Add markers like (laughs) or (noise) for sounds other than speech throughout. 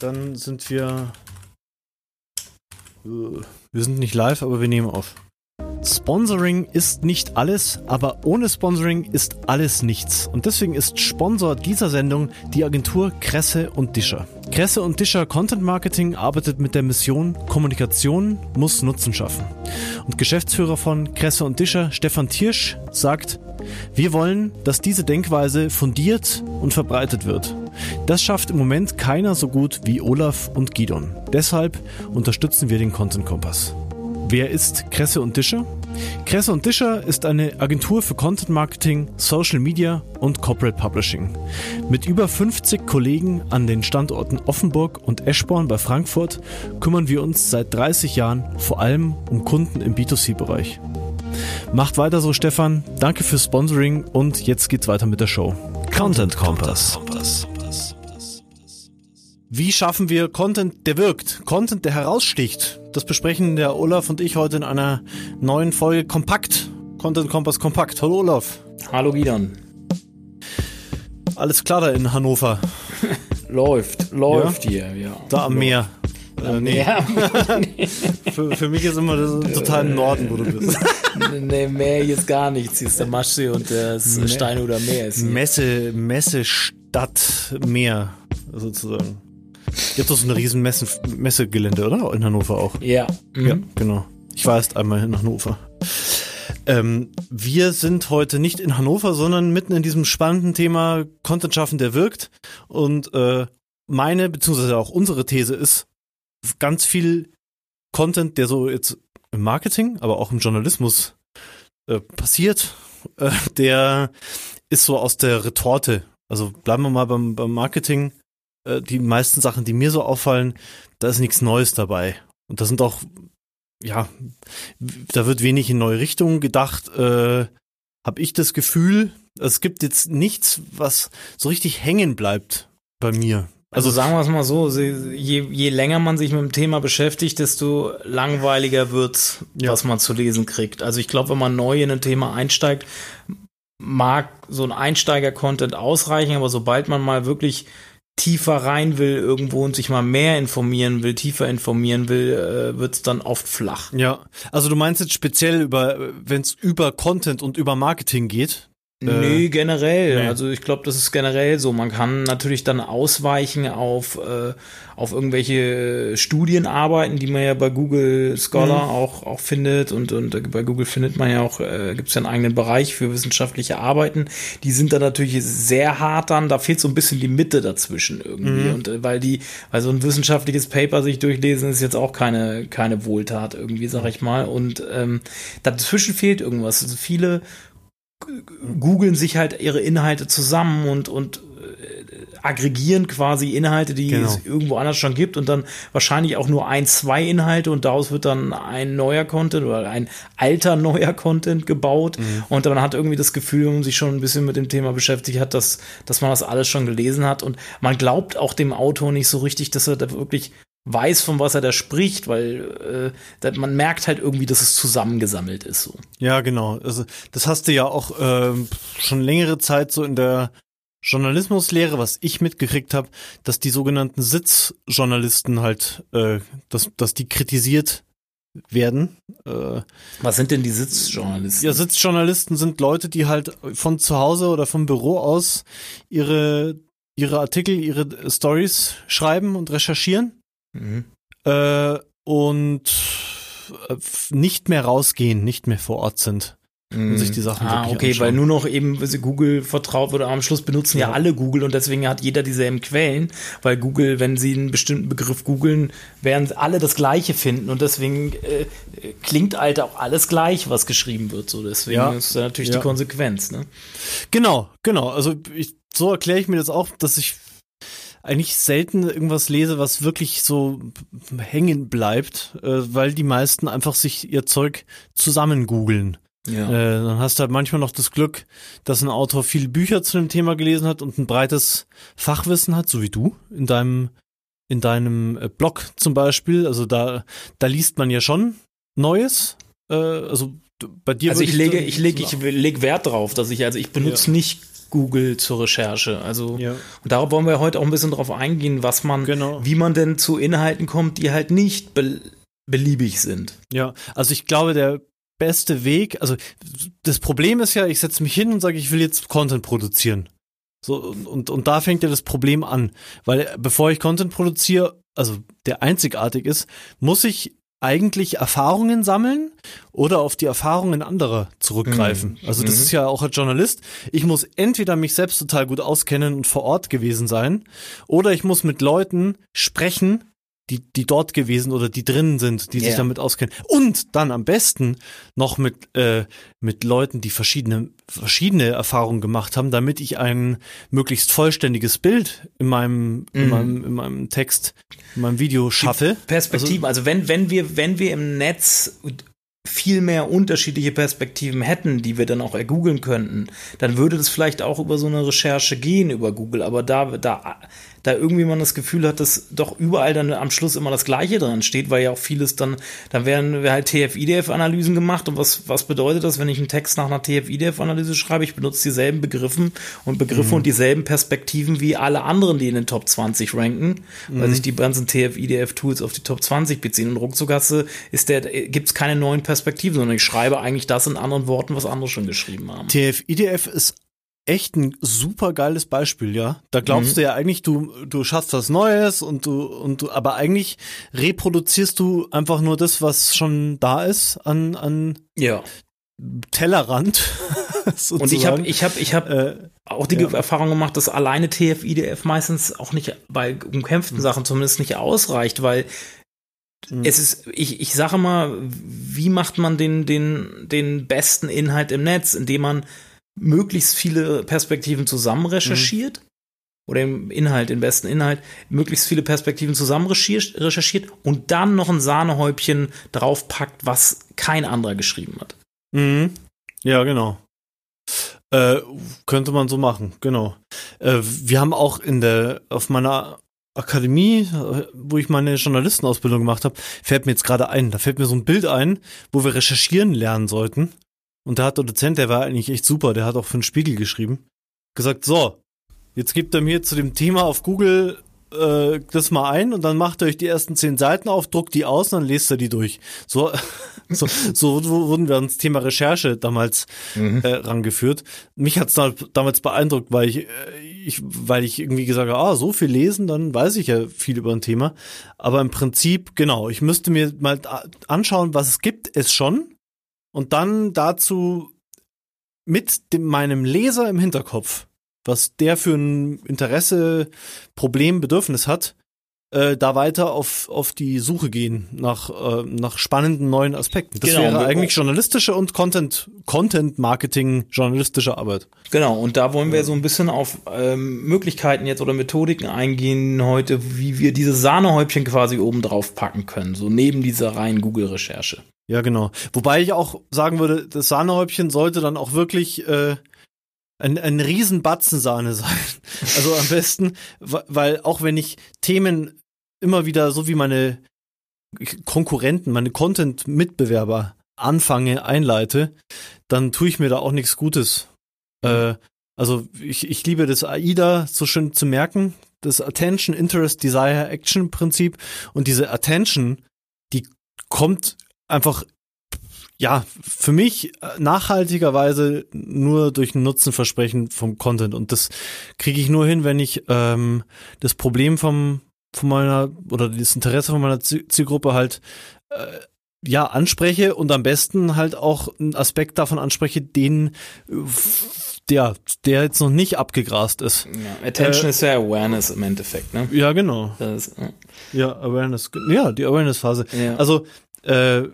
Dann sind wir. Äh, wir sind nicht live, aber wir nehmen auf. Sponsoring ist nicht alles, aber ohne Sponsoring ist alles nichts. Und deswegen ist Sponsor dieser Sendung die Agentur Kresse und Discher. Kresse und Discher Content Marketing arbeitet mit der Mission Kommunikation muss Nutzen schaffen. Und Geschäftsführer von Kresse und Discher, Stefan Tiersch, sagt, wir wollen, dass diese Denkweise fundiert und verbreitet wird. Das schafft im Moment keiner so gut wie Olaf und Gidon. Deshalb unterstützen wir den Content Kompass. Wer ist Kresse und Discher? Kresse und Discher ist eine Agentur für Content Marketing, Social Media und Corporate Publishing. Mit über 50 Kollegen an den Standorten Offenburg und Eschborn bei Frankfurt kümmern wir uns seit 30 Jahren vor allem um Kunden im B2C-Bereich. Macht weiter so, Stefan. Danke fürs Sponsoring und jetzt geht's weiter mit der Show. Content Kompass. Wie schaffen wir Content, der wirkt? Content, der heraussticht? Das besprechen der Olaf und ich heute in einer neuen Folge Kompakt. Content Kompass Kompakt. Hallo Olaf. Hallo Gidan. Alles klar da in Hannover. (laughs) läuft, läuft ja? hier, ja. Da am Meer. Äh, nee. (laughs) für, für, mich ist immer das (laughs) total im Norden, wo du bist. nee, Meer hier ist gar nichts. Hier ist der Maschsee und das Me Steinhuder Meer. Ist Messe, Messe, Stadt, Meer, sozusagen. Habt doch so ein riesen Messe, Messegelände, oder? In Hannover auch. Ja. Mhm. Ja, genau. Ich war erst einmal in Hannover. Ähm, wir sind heute nicht in Hannover, sondern mitten in diesem spannenden Thema Content schaffen, der wirkt. Und äh, meine, beziehungsweise auch unsere These ist, ganz viel Content, der so jetzt im Marketing, aber auch im Journalismus äh, passiert, äh, der ist so aus der Retorte. Also bleiben wir mal beim, beim Marketing äh, die meisten Sachen, die mir so auffallen, da ist nichts Neues dabei. Und da sind auch, ja, da wird wenig in neue Richtungen gedacht, äh, habe ich das Gefühl, es gibt jetzt nichts, was so richtig hängen bleibt bei mir. Also, also sagen wir es mal so, je, je länger man sich mit dem Thema beschäftigt, desto langweiliger wird's, ja. was man zu lesen kriegt. Also ich glaube, wenn man neu in ein Thema einsteigt, mag so ein Einsteiger-Content ausreichen, aber sobald man mal wirklich tiefer rein will irgendwo und sich mal mehr informieren will, tiefer informieren will, äh, wird es dann oft flach. Ja, also du meinst jetzt speziell über, wenn es über Content und über Marketing geht, Nee, äh, generell. Nee. Also ich glaube, das ist generell so. Man kann natürlich dann ausweichen auf, äh, auf irgendwelche Studienarbeiten, die man ja bei Google Scholar mhm. auch, auch findet. Und, und bei Google findet man ja auch, äh, gibt es ja einen eigenen Bereich für wissenschaftliche Arbeiten. Die sind dann natürlich sehr hart dann. Da fehlt so ein bisschen die Mitte dazwischen irgendwie. Mhm. Und äh, weil die, weil so ein wissenschaftliches Paper sich durchlesen, ist jetzt auch keine, keine Wohltat irgendwie, sag ich mal. Und ähm, dazwischen fehlt irgendwas. Also viele googeln sich halt ihre Inhalte zusammen und, und äh, aggregieren quasi Inhalte, die genau. es irgendwo anders schon gibt und dann wahrscheinlich auch nur ein, zwei Inhalte und daraus wird dann ein neuer Content oder ein alter neuer Content gebaut mhm. und man hat irgendwie das Gefühl, wenn man sich schon ein bisschen mit dem Thema beschäftigt hat, dass, dass man das alles schon gelesen hat und man glaubt auch dem Autor nicht so richtig, dass er da wirklich weiß, von was er da spricht, weil äh, man merkt halt irgendwie, dass es zusammengesammelt ist. So. Ja, genau. Also das hast du ja auch äh, schon längere Zeit so in der Journalismuslehre, was ich mitgekriegt habe, dass die sogenannten Sitzjournalisten halt, äh, dass, dass die kritisiert werden. Äh, was sind denn die Sitzjournalisten? Ja, Sitzjournalisten sind Leute, die halt von zu Hause oder vom Büro aus ihre ihre Artikel, ihre Stories schreiben und recherchieren Mhm. Äh, und äh, nicht mehr rausgehen, nicht mehr vor Ort sind. Und sich die Sachen ah, okay, anschauen. weil nur noch eben Google vertraut wird. Am Schluss benutzen ja. ja. alle Google und deswegen hat jeder dieselben Quellen, weil Google, wenn sie einen bestimmten Begriff googeln, werden alle das Gleiche finden und deswegen äh, klingt halt auch alles gleich, was geschrieben wird. So deswegen ja. ist natürlich ja. die Konsequenz. Ne? Genau, genau. Also ich, so erkläre ich mir das auch, dass ich eigentlich selten irgendwas lese, was wirklich so hängen bleibt, äh, weil die meisten einfach sich ihr Zeug zusammen googeln. Ja. Äh, dann hast du halt manchmal noch das Glück, dass ein Autor viele Bücher zu dem Thema gelesen hat und ein breites Fachwissen hat, so wie du in deinem in deinem äh, Blog zum Beispiel. Also da da liest man ja schon Neues. Äh, also bei dir. Also ich lege ich lege ich leg Wert drauf, dass ich also ich benutze ja. nicht Google zur Recherche. Also ja. und darauf wollen wir heute auch ein bisschen drauf eingehen, was man, genau. wie man denn zu Inhalten kommt, die halt nicht be beliebig sind. Ja, also ich glaube, der beste Weg, also das Problem ist ja, ich setze mich hin und sage, ich will jetzt Content produzieren. So, und, und da fängt ja das Problem an. Weil bevor ich Content produziere, also der einzigartig ist, muss ich eigentlich Erfahrungen sammeln oder auf die Erfahrungen anderer zurückgreifen. Mhm. Also das mhm. ist ja auch als Journalist. Ich muss entweder mich selbst total gut auskennen und vor Ort gewesen sein, oder ich muss mit Leuten sprechen, die, die dort gewesen oder die drinnen sind, die yeah. sich damit auskennen. Und dann am besten noch mit, äh, mit Leuten, die verschiedene, verschiedene Erfahrungen gemacht haben, damit ich ein möglichst vollständiges Bild in meinem, mm. in mhm. meinem, in meinem Text, in meinem Video schaffe. Perspektiven, also, also wenn, wenn wir, wenn wir im Netz viel mehr unterschiedliche Perspektiven hätten, die wir dann auch ergoogeln könnten, dann würde das vielleicht auch über so eine Recherche gehen über Google. Aber da, da da irgendwie man das Gefühl hat, dass doch überall dann am Schluss immer das Gleiche dran steht, weil ja auch vieles dann, dann werden halt TF-IDF-Analysen gemacht und was, was bedeutet das, wenn ich einen Text nach einer TF-IDF-Analyse schreibe? Ich benutze dieselben Begriffen und Begriffe mhm. und dieselben Perspektiven wie alle anderen, die in den Top 20 ranken, weil mhm. sich die ganzen TF-IDF-Tools auf die Top 20 beziehen und ruckzuck ist der, gibt's keine neuen Perspektiven, sondern ich schreibe eigentlich das in anderen Worten, was andere schon geschrieben haben. TF-IDF ist echt ein super geiles Beispiel, ja. Da glaubst mhm. du ja eigentlich, du, du schaffst was Neues und du, und du, aber eigentlich reproduzierst du einfach nur das, was schon da ist an, an ja. Tellerrand. (laughs) und ich habe ich hab, ich hab äh, auch die ja. Erfahrung gemacht, dass alleine TF-IDF meistens auch nicht bei umkämpften mhm. Sachen zumindest nicht ausreicht, weil mhm. es ist, ich, ich sage mal, wie macht man den, den, den besten Inhalt im Netz, indem man möglichst viele Perspektiven zusammen recherchiert. Mhm. Oder im Inhalt, den besten Inhalt, möglichst viele Perspektiven zusammen recherchiert und dann noch ein Sahnehäubchen draufpackt, was kein anderer geschrieben hat. Mhm. Ja, genau. Äh, könnte man so machen, genau. Äh, wir haben auch in der, auf meiner Akademie, wo ich meine Journalistenausbildung gemacht habe, fällt mir jetzt gerade ein, da fällt mir so ein Bild ein, wo wir recherchieren lernen sollten. Und da hat der Dozent, der war eigentlich echt super, der hat auch für den Spiegel geschrieben, gesagt, so, jetzt gibt er mir zu dem Thema auf Google äh, das mal ein und dann macht er euch die ersten zehn Seiten auf, druckt die aus und dann lest er die durch. So, (laughs) so, so wurden wir ans Thema Recherche damals mhm. äh, rangeführt. Mich hat's da, damals beeindruckt, weil ich, äh, ich, weil ich irgendwie gesagt habe, ah, so viel lesen, dann weiß ich ja viel über ein Thema. Aber im Prinzip, genau, ich müsste mir mal anschauen, was es gibt, es schon und dann dazu mit dem, meinem Leser im Hinterkopf, was der für ein Interesse, Problem, Bedürfnis hat, äh, da weiter auf, auf die Suche gehen nach, äh, nach spannenden neuen Aspekten. Das genau, wäre eigentlich journalistische und Content, Content Marketing journalistische Arbeit. Genau, und da wollen wir so ein bisschen auf ähm, Möglichkeiten jetzt oder Methodiken eingehen heute, wie wir diese Sahnehäubchen quasi oben drauf packen können, so neben dieser reinen Google-Recherche. Ja, genau. Wobei ich auch sagen würde, das Sahnehäubchen sollte dann auch wirklich äh, ein, ein Riesenbatzen Sahne (laughs) sein. Also am besten, weil auch wenn ich Themen immer wieder so wie meine Konkurrenten, meine Content-Mitbewerber anfange, einleite, dann tue ich mir da auch nichts Gutes. Mhm. Äh, also ich, ich liebe das AIDA so schön zu merken, das Attention, Interest, Desire, Action Prinzip und diese Attention, die kommt einfach ja, für mich nachhaltigerweise nur durch ein Nutzenversprechen vom Content. Und das kriege ich nur hin, wenn ich ähm, das Problem vom von meiner oder das Interesse von meiner Zielgruppe halt äh, ja anspreche und am besten halt auch einen Aspekt davon anspreche, den der der jetzt noch nicht abgegrast ist. Ja, Attention äh, ist ja Awareness im Endeffekt, ne? Ja, genau. Das, ja. ja, Awareness. Ja, die Awareness Phase. Ja. Also äh,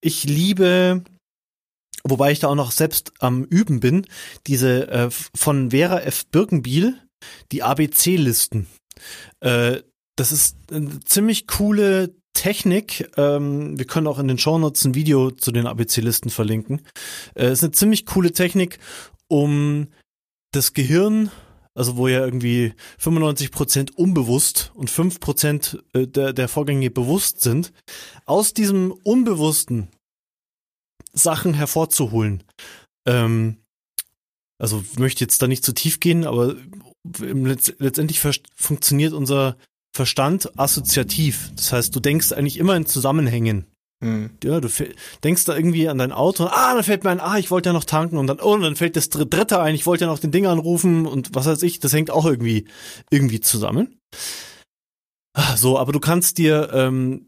ich liebe wobei ich da auch noch selbst am üben bin, diese äh, von Vera F. Birkenbiel, die ABC-Listen. Äh, das ist eine ziemlich coole Technik. Ähm, wir können auch in den Shownotes ein Video zu den ABC-Listen verlinken. Äh, ist eine ziemlich coole Technik, um das Gehirn, also wo ja irgendwie 95% unbewusst und 5% äh, der, der Vorgänge bewusst sind, aus diesem Unbewussten Sachen hervorzuholen. Ähm, Also möchte jetzt da nicht zu tief gehen, aber letztendlich funktioniert unser Verstand assoziativ. Das heißt, du denkst eigentlich immer in Zusammenhängen. Mhm. Ja, du denkst da irgendwie an dein Auto, ah, dann fällt mir ein, ah, ich wollte ja noch tanken und dann, oh, und dann fällt das dritte ein, ich wollte ja noch den Ding anrufen und was weiß ich, das hängt auch irgendwie, irgendwie zusammen. Ah, so, aber du kannst dir ähm,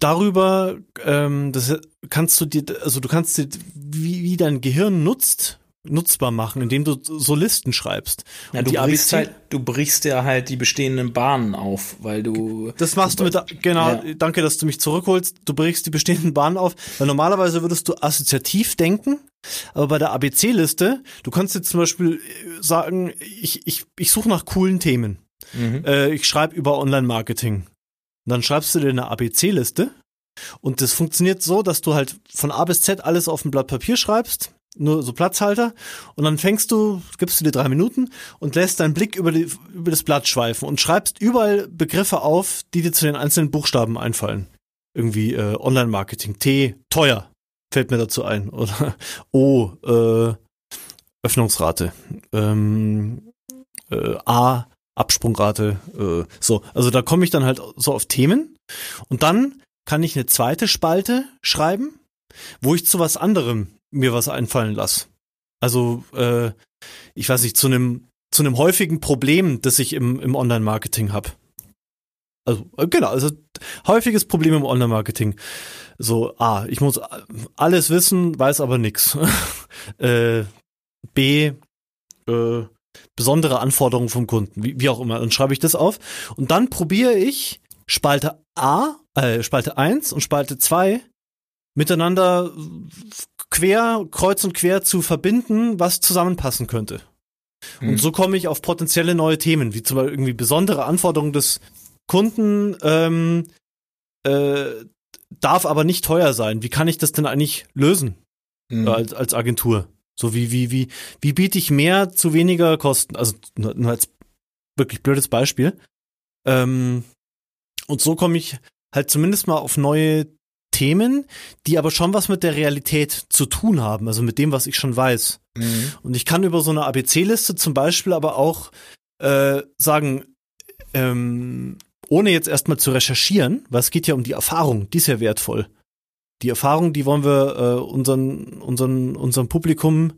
darüber, ähm, das kannst du dir, also du kannst dir, wie, wie dein Gehirn nutzt, nutzbar machen, indem du so Listen schreibst. Ja, du, brichst halt, du brichst ja halt die bestehenden Bahnen auf, weil du. Das machst du mit, genau, ja. danke, dass du mich zurückholst. Du brichst die bestehenden Bahnen auf, weil normalerweise würdest du assoziativ denken, aber bei der ABC-Liste, du kannst jetzt zum Beispiel sagen, ich, ich, ich suche nach coolen Themen. Mhm. Äh, ich schreibe über Online-Marketing. Dann schreibst du dir eine ABC-Liste und das funktioniert so, dass du halt von A bis Z alles auf ein Blatt Papier schreibst nur so Platzhalter und dann fängst du, gibst du dir drei Minuten und lässt deinen Blick über, die, über das Blatt schweifen und schreibst überall Begriffe auf, die dir zu den einzelnen Buchstaben einfallen. Irgendwie äh, Online-Marketing, T, teuer, fällt mir dazu ein. (laughs) Oder O, äh, Öffnungsrate, ähm, äh, A, Absprungrate, äh, so. Also da komme ich dann halt so auf Themen und dann kann ich eine zweite Spalte schreiben, wo ich zu was anderem mir was einfallen lasse. Also, äh, ich weiß nicht, zu einem zu einem häufigen Problem, das ich im, im Online-Marketing habe. Also, äh, genau, also häufiges Problem im Online-Marketing. So, A, ich muss alles wissen, weiß aber nix. (laughs) äh, B, äh, besondere Anforderungen vom Kunden, wie, wie auch immer. Dann schreibe ich das auf und dann probiere ich Spalte A, äh, Spalte 1 und Spalte 2 miteinander quer, kreuz und quer zu verbinden, was zusammenpassen könnte. Mhm. Und hm. so komme ich auf potenzielle neue Themen, wie zum Beispiel irgendwie besondere Anforderungen des Kunden, ähm, äh, darf aber nicht teuer sein. Wie kann ich das denn eigentlich lösen mhm. als, als Agentur? So wie, wie, wie, wie biete ich mehr zu weniger Kosten? Also nur, nur als wirklich blödes Beispiel. Ähm, und so komme ich halt zumindest mal auf neue Themen, die aber schon was mit der Realität zu tun haben, also mit dem, was ich schon weiß. Mhm. Und ich kann über so eine ABC-Liste zum Beispiel aber auch äh, sagen, ähm, ohne jetzt erstmal zu recherchieren, weil es geht ja um die Erfahrung, die ist ja wertvoll. Die Erfahrung, die wollen wir äh, unseren, unseren, unserem Publikum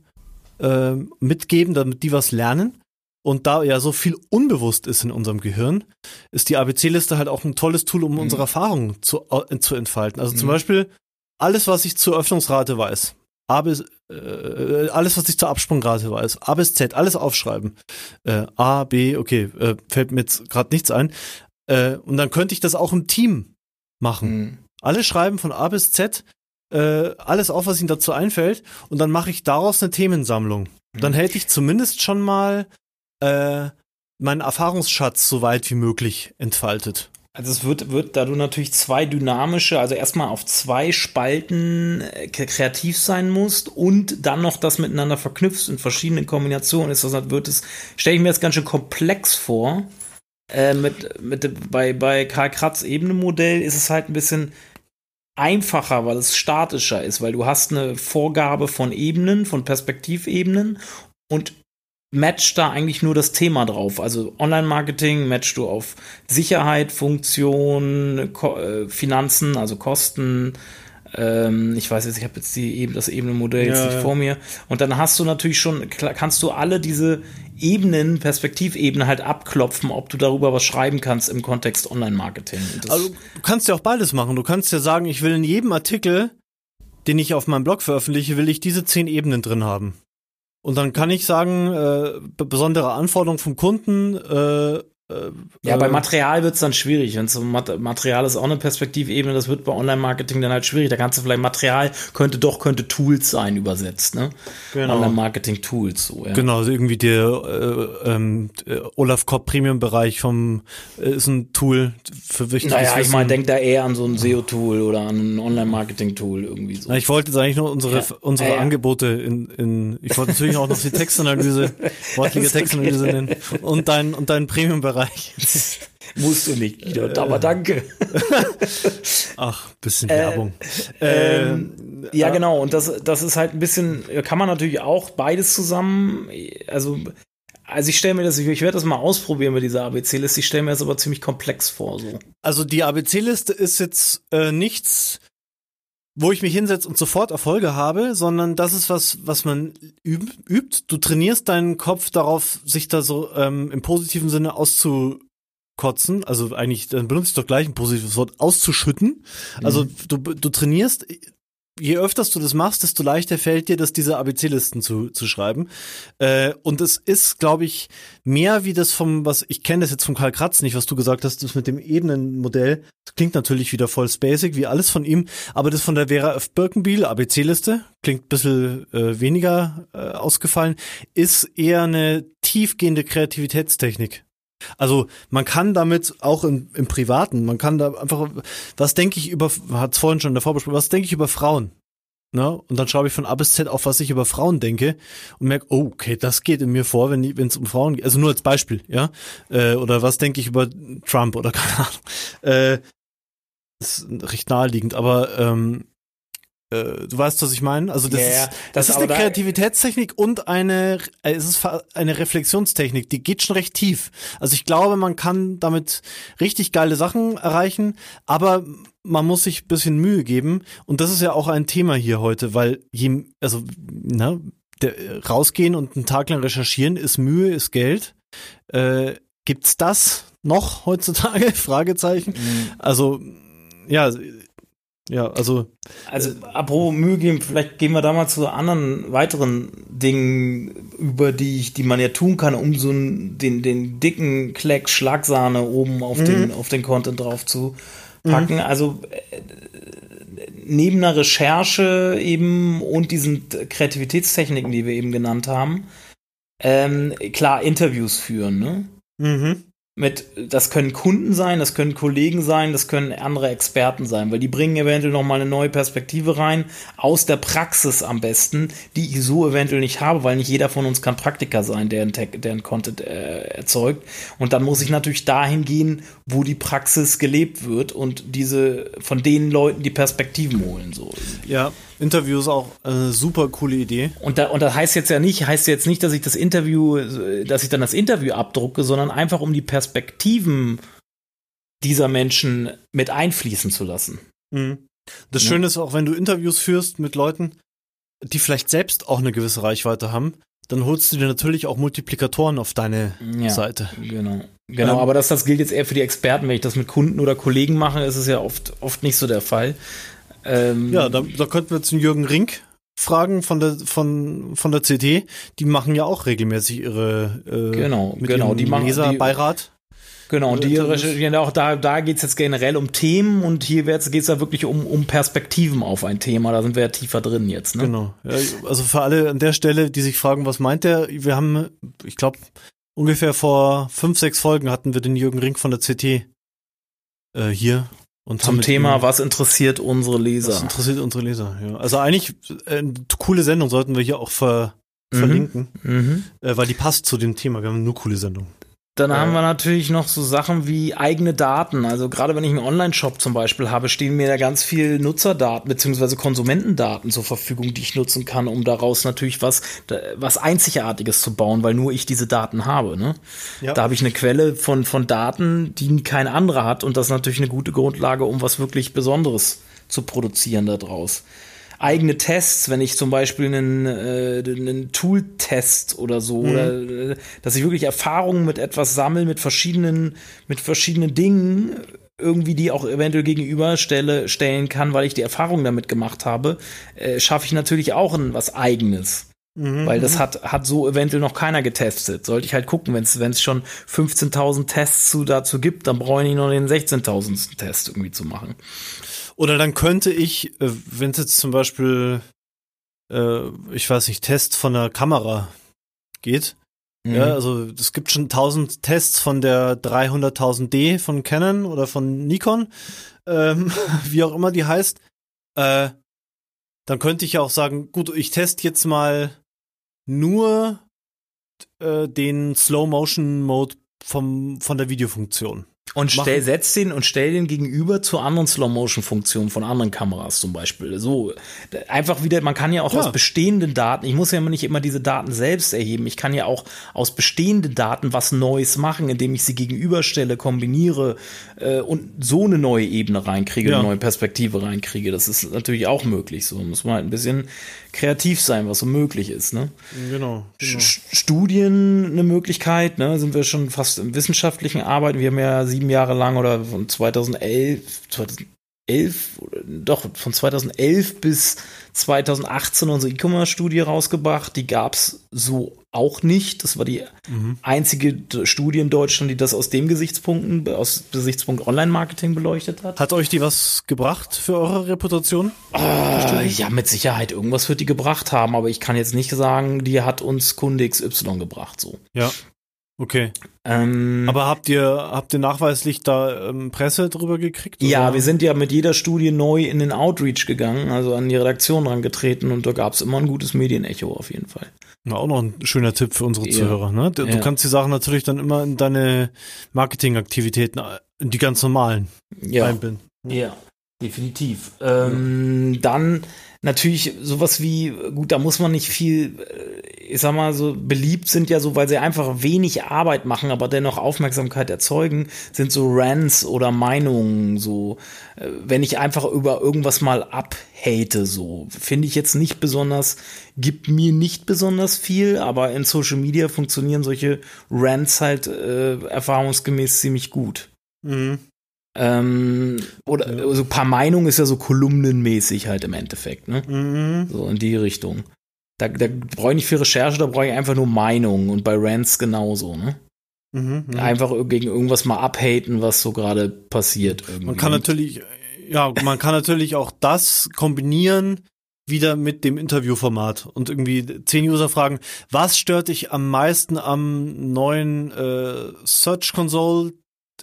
äh, mitgeben, damit die was lernen. Und da ja so viel unbewusst ist in unserem Gehirn, ist die ABC-Liste halt auch ein tolles Tool, um mhm. unsere Erfahrungen zu, äh, zu entfalten. Also mhm. zum Beispiel alles, was ich zur Öffnungsrate weiß. A bis, äh, alles, was ich zur Absprungrate weiß. A bis Z, alles aufschreiben. Äh, A, B, okay, äh, fällt mir jetzt gerade nichts ein. Äh, und dann könnte ich das auch im Team machen. Mhm. Alle schreiben von A bis Z äh, alles auf, was ihnen dazu einfällt. Und dann mache ich daraus eine Themensammlung. Dann mhm. hätte ich zumindest schon mal äh, meinen Erfahrungsschatz so weit wie möglich entfaltet. Also es wird, wird, da du natürlich zwei dynamische, also erstmal auf zwei Spalten äh, kreativ sein musst und dann noch das miteinander verknüpfst in verschiedenen Kombinationen ist, das wird es, stelle ich mir jetzt ganz schön komplex vor. Äh, mit, mit, bei, bei Karl Kratz Ebenenmodell ist es halt ein bisschen einfacher, weil es statischer ist, weil du hast eine Vorgabe von Ebenen, von Perspektivebenen und matcht da eigentlich nur das Thema drauf. Also Online-Marketing matchst du auf Sicherheit, Funktion, Ko äh, Finanzen, also Kosten. Ähm, ich weiß jetzt, ich habe jetzt die, das Ebenenmodell jetzt ja, nicht ja. vor mir. Und dann hast du natürlich schon, kannst du alle diese Ebenen, Perspektivebenen halt abklopfen, ob du darüber was schreiben kannst im Kontext Online-Marketing. Also du kannst ja auch beides machen. Du kannst ja sagen, ich will in jedem Artikel, den ich auf meinem Blog veröffentliche, will ich diese zehn Ebenen drin haben. Und dann kann ich sagen, äh, besondere Anforderungen vom Kunden, äh, ja, bei äh, Material wird es dann schwierig. Wenn so Material ist auch eine Perspektivebene, das wird bei Online-Marketing dann halt schwierig. Da kannst du vielleicht Material könnte doch könnte Tools sein übersetzt, ne? Genau. Online-Marketing-Tools, so, ja. Genau, also irgendwie der äh, ähm, äh, Olaf Kopp Premium-Bereich vom äh, ist ein Tool für wichtiges Naja, ich meine, denk da eher an so ein SEO-Tool oder an ein Online-Marketing-Tool irgendwie so. Na, ich wollte jetzt eigentlich nur unsere ja. unsere ja, Angebote in, in ich wollte natürlich auch noch die (laughs) Textanalyse, wortliche Textanalyse nennen und dein und deinen Premium-Bereich. Bereich. (laughs) Musst du nicht, Guido, äh, aber danke. (laughs) Ach, bisschen Werbung. Äh, ähm, ja, genau, und das, das ist halt ein bisschen, kann man natürlich auch beides zusammen, also also ich stelle mir das, ich werde das mal ausprobieren mit dieser ABC-Liste, ich stelle mir das aber ziemlich komplex vor. So. Also die ABC-Liste ist jetzt äh, nichts, wo ich mich hinsetze und sofort Erfolge habe, sondern das ist was, was man üb übt. Du trainierst deinen Kopf darauf, sich da so ähm, im positiven Sinne auszukotzen. Also eigentlich, dann benutze ich doch gleich ein positives Wort, auszuschütten. Also mhm. du, du trainierst je öfters du das machst, desto leichter fällt dir das, diese ABC-Listen zu, zu schreiben. Äh, und es ist, glaube ich, mehr wie das vom, was ich kenne das jetzt von Karl Kratz nicht, was du gesagt hast, das mit dem Ebenenmodell. Das klingt natürlich wieder voll spacig, wie alles von ihm, aber das von der Vera F. Birkenbiel, ABC-Liste, klingt ein bisschen äh, weniger äh, ausgefallen, ist eher eine tiefgehende Kreativitätstechnik. Also man kann damit auch im, im Privaten, man kann da einfach, was denke ich über, hat es vorhin schon davor besprochen, was denke ich über Frauen? Ne? Und dann schreibe ich von A bis Z auf, was ich über Frauen denke und merke, oh, okay, das geht in mir vor, wenn es um Frauen geht. Also nur als Beispiel, ja. Äh, oder was denke ich über Trump oder (laughs) keine Ahnung. Äh, ist recht naheliegend, aber ähm, äh, du weißt, was ich meine? Also das ja, ist, das, das ist eine Kreativitätstechnik und eine, äh, es ist eine Reflexionstechnik, die geht schon recht tief. Also ich glaube, man kann damit richtig geile Sachen erreichen, aber man muss sich ein bisschen Mühe geben. Und das ist ja auch ein Thema hier heute, weil je, also, ne, der, rausgehen und einen Tag lang recherchieren ist Mühe, ist Geld. Äh, gibt's das noch heutzutage? (laughs) Fragezeichen. Mhm. Also, ja, ja, also. Also, apropos Mühe geben, vielleicht gehen wir da mal zu anderen weiteren Dingen über, die ich, die man ja tun kann, um so einen, den, den dicken Kleck Schlagsahne oben auf mhm. den, auf den Content drauf zu packen. Mhm. Also, äh, neben einer Recherche eben und diesen Kreativitätstechniken, die wir eben genannt haben, ähm, klar Interviews führen, ne? Mhm mit, das können Kunden sein, das können Kollegen sein, das können andere Experten sein, weil die bringen eventuell nochmal eine neue Perspektive rein, aus der Praxis am besten, die ich so eventuell nicht habe, weil nicht jeder von uns kann Praktiker sein, der einen, Tech, der einen Content äh, erzeugt. Und dann muss ich natürlich dahin gehen, wo die Praxis gelebt wird und diese, von den Leuten die Perspektiven holen, so. Ja. Interview ist auch eine super coole Idee. Und, da, und das heißt jetzt ja nicht, heißt jetzt nicht, dass ich das Interview, dass ich dann das Interview abdrucke, sondern einfach um die Perspektiven dieser Menschen mit einfließen zu lassen. Mhm. Das ja. Schöne ist auch, wenn du Interviews führst mit Leuten, die vielleicht selbst auch eine gewisse Reichweite haben, dann holst du dir natürlich auch Multiplikatoren auf deine ja, Seite. Genau. Genau, ähm, aber das, das gilt jetzt eher für die Experten. Wenn ich das mit Kunden oder Kollegen mache, ist es ja oft, oft nicht so der Fall. Ähm, ja, da, da könnten wir jetzt den Jürgen Rink fragen von der von von der CD. Die machen ja auch regelmäßig ihre äh, genau genau die machen Leserbeirat. Genau, und die recherchieren auch da, da geht's jetzt generell um Themen und hier geht's es ja wirklich um, um Perspektiven auf ein Thema. Da sind wir ja tiefer drin jetzt. Ne? Genau. Ja, also für alle an der Stelle, die sich fragen, was meint der? Wir haben, ich glaube, ungefähr vor fünf, sechs Folgen hatten wir den Jürgen Rink von der CT äh, hier und Zum Thema, ihm, was interessiert unsere Leser? Was interessiert unsere Leser, ja. Also eigentlich äh, eine coole Sendung sollten wir hier auch ver, mhm. verlinken, mhm. Äh, weil die passt zu dem Thema. Wir haben nur coole Sendungen. Dann ja. haben wir natürlich noch so Sachen wie eigene Daten. Also gerade wenn ich einen Online-Shop zum Beispiel habe, stehen mir da ganz viel Nutzerdaten beziehungsweise Konsumentendaten zur Verfügung, die ich nutzen kann, um daraus natürlich was, was Einzigartiges zu bauen, weil nur ich diese Daten habe. Ne? Ja. Da habe ich eine Quelle von, von Daten, die kein anderer hat und das ist natürlich eine gute Grundlage, um was wirklich Besonderes zu produzieren daraus eigene Tests, wenn ich zum Beispiel einen, äh, einen Tool-Test oder so, mhm. oder dass ich wirklich Erfahrungen mit etwas sammle, mit verschiedenen, mit verschiedenen Dingen, irgendwie die auch eventuell gegenüberstelle stellen kann, weil ich die Erfahrung damit gemacht habe, äh, schaffe ich natürlich auch ein, was eigenes. Mhm, Weil das mhm. hat, hat so eventuell noch keiner getestet. Sollte ich halt gucken, wenn es schon 15.000 Tests zu, dazu gibt, dann brauche ich nicht noch den 16.000. Test irgendwie zu machen. Oder dann könnte ich, äh, wenn es jetzt zum Beispiel, äh, ich weiß nicht, Test von der Kamera geht, mhm. ja, also es gibt schon tausend Tests von der 300.000D von Canon oder von Nikon, ähm, (laughs) wie auch immer die heißt, äh, dann könnte ich ja auch sagen, gut, ich teste jetzt mal nur äh, den Slow Motion Mode vom von der Videofunktion. Und stell, setz den und stell den gegenüber zu anderen Slow-Motion-Funktionen von anderen Kameras zum Beispiel. So, einfach wieder, man kann ja auch ja. aus bestehenden Daten, ich muss ja nicht immer diese Daten selbst erheben, ich kann ja auch aus bestehenden Daten was Neues machen, indem ich sie gegenüberstelle, kombiniere äh, und so eine neue Ebene reinkriege, ja. eine neue Perspektive reinkriege. Das ist natürlich auch möglich. So muss man halt ein bisschen kreativ sein, was so möglich ist. Ne? Genau. genau. Studien eine Möglichkeit, ne? sind wir schon fast im wissenschaftlichen Arbeiten. Wir haben ja sieben Jahre lang oder von 2011, 2011 doch von 2011 bis 2018 unsere E-Commerce-Studie rausgebracht. Die gab es so auch nicht. Das war die mhm. einzige Studie in Deutschland, die das aus dem Gesichtspunkten, aus Gesichtspunkt Online-Marketing beleuchtet hat. Hat euch die was gebracht für eure Reputation? Äh, ja, mit Sicherheit. Irgendwas wird die gebracht haben, aber ich kann jetzt nicht sagen, die hat uns Kunde XY gebracht, so. Ja. Okay. Ähm, Aber habt ihr, habt ihr nachweislich da ähm, Presse drüber gekriegt? Oder? Ja, wir sind ja mit jeder Studie neu in den Outreach gegangen, also an die Redaktion rangetreten und da gab es immer ein gutes Medienecho auf jeden Fall. Na, auch noch ein schöner Tipp für unsere ja. Zuhörer. Ne? Du, ja. du, kannst die Sachen natürlich dann immer in deine Marketingaktivitäten, in die ganz normalen, ja. einbinden. Ja, definitiv. Ähm, dann natürlich sowas wie, gut, da muss man nicht viel, äh, ich sag mal so, beliebt sind ja so, weil sie einfach wenig Arbeit machen, aber dennoch Aufmerksamkeit erzeugen, sind so Rants oder Meinungen, so, äh, wenn ich einfach über irgendwas mal abhate, so, finde ich jetzt nicht besonders, gibt mir nicht besonders viel, aber in Social Media funktionieren solche Rants halt äh, erfahrungsgemäß ziemlich gut. Mhm. Ähm, oder ja. so also ein paar Meinungen ist ja so kolumnenmäßig halt im Endeffekt, ne? Mhm. So in die Richtung. Da, da brauche ich nicht für Recherche, da brauche ich einfach nur Meinungen und bei Rants genauso, ne? Mhm, mhm. einfach gegen irgendwas mal abhaten, was so gerade passiert. Irgendwie. Man kann natürlich, ja, man kann natürlich auch das kombinieren wieder mit dem Interviewformat und irgendwie zehn User fragen, was stört dich am meisten am neuen äh, Search Console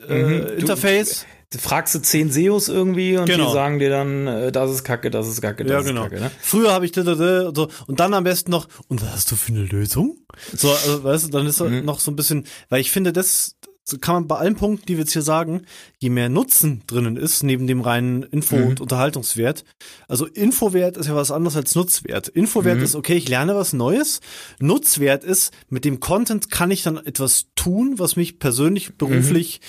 äh, mhm. Interface? Du, fragst du zehn SEOs irgendwie und genau. die sagen dir dann, äh, das ist Kacke, das ist Kacke, das ja, genau. ist Kacke. Ne? Früher habe ich so, und dann am besten noch, und was hast du für eine Lösung? So, also, weißt du, dann ist mhm. noch so ein bisschen, weil ich finde, das kann man bei allen Punkten, die wir jetzt hier sagen, je mehr Nutzen drinnen ist, neben dem reinen Info- mhm. und Unterhaltungswert. Also Infowert ist ja was anderes als Nutzwert. Infowert mhm. ist, okay, ich lerne was Neues. Nutzwert ist, mit dem Content kann ich dann etwas tun, was mich persönlich, beruflich,